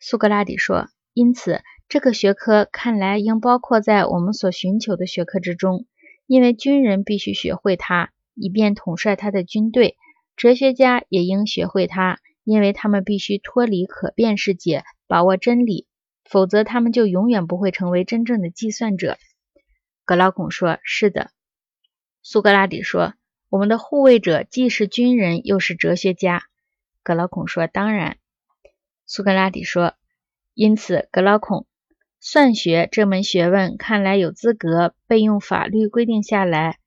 苏格拉底说：“因此，这个学科看来应包括在我们所寻求的学科之中，因为军人必须学会它，以便统帅他的军队；哲学家也应学会它，因为他们必须脱离可变世界，把握真理，否则他们就永远不会成为真正的计算者。”格劳孔说：“是的。”苏格拉底说：“我们的护卫者既是军人，又是哲学家。”格劳孔说：“当然。”苏格拉底说：“因此，格劳孔，算学这门学问看来有资格被用法律规定下来。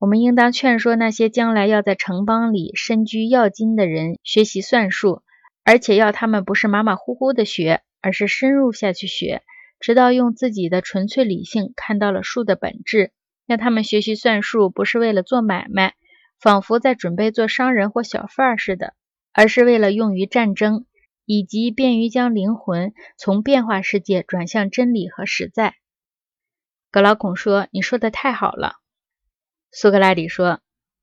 我们应当劝说那些将来要在城邦里身居要津的人学习算术，而且要他们不是马马虎虎的学，而是深入下去学，直到用自己的纯粹理性看到了数的本质。”让他们学习算术，不是为了做买卖，仿佛在准备做商人或小贩似的，而是为了用于战争，以及便于将灵魂从变化世界转向真理和实在。格劳孔说：“你说的太好了。”苏格拉底说：“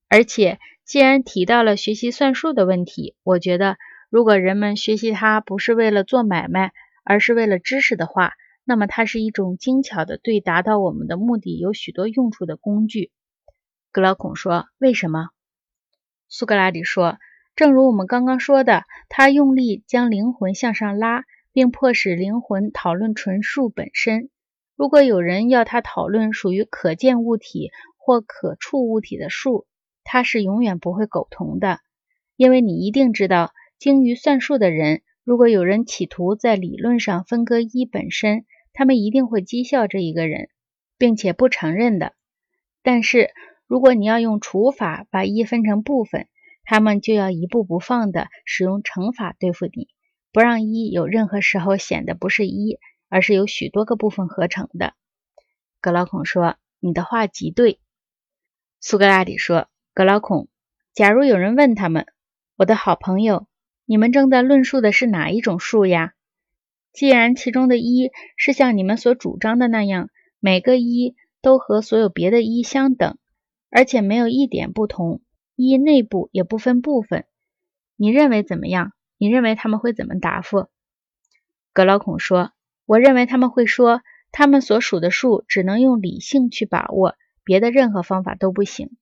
而且，既然提到了学习算术的问题，我觉得，如果人们学习它不是为了做买卖，而是为了知识的话，那么它是一种精巧的，对达到我们的目的有许多用处的工具。格劳孔说：“为什么？”苏格拉底说：“正如我们刚刚说的，他用力将灵魂向上拉，并迫使灵魂讨论纯数本身。如果有人要他讨论属于可见物体或可触物体的数，他是永远不会苟同的，因为你一定知道，精于算术的人，如果有人企图在理论上分割一本身，他们一定会讥笑这一个人，并且不承认的。但是，如果你要用除法把一分成部分，他们就要一步不放的使用乘法对付你，不让一有任何时候显得不是一，而是由许多个部分合成的。格老孔说：“你的话极对。”苏格拉底说：“格老孔，假如有人问他们，我的好朋友，你们正在论述的是哪一种数呀？”既然其中的一是像你们所主张的那样，每个一都和所有别的一相等，而且没有一点不同，一内部也不分部分，你认为怎么样？你认为他们会怎么答复？格劳孔说：“我认为他们会说，他们所数的数只能用理性去把握，别的任何方法都不行。”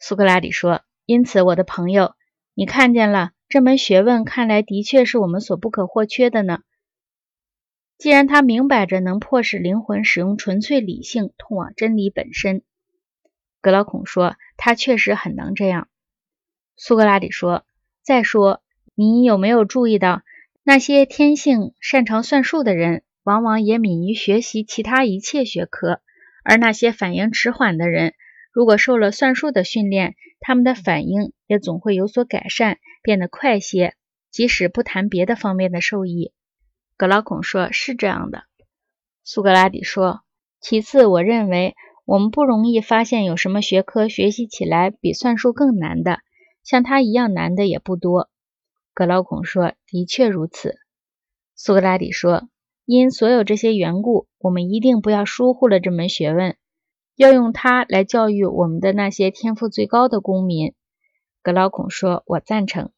苏格拉底说：“因此，我的朋友，你看见了，这门学问看来的确是我们所不可或缺的呢。”既然他明摆着能迫使灵魂使用纯粹理性通往真理本身，格劳孔说他确实很能这样。苏格拉底说：“再说，你有没有注意到，那些天性擅长算术的人，往往也敏于学习其他一切学科；而那些反应迟缓的人，如果受了算术的训练，他们的反应也总会有所改善，变得快些，即使不谈别的方面的受益。”格劳孔说：“是这样的。”苏格拉底说：“其次，我认为我们不容易发现有什么学科学习起来比算术更难的，像它一样难的也不多。”格劳孔说：“的确如此。”苏格拉底说：“因所有这些缘故，我们一定不要疏忽了这门学问，要用它来教育我们的那些天赋最高的公民。”格劳孔说：“我赞成。”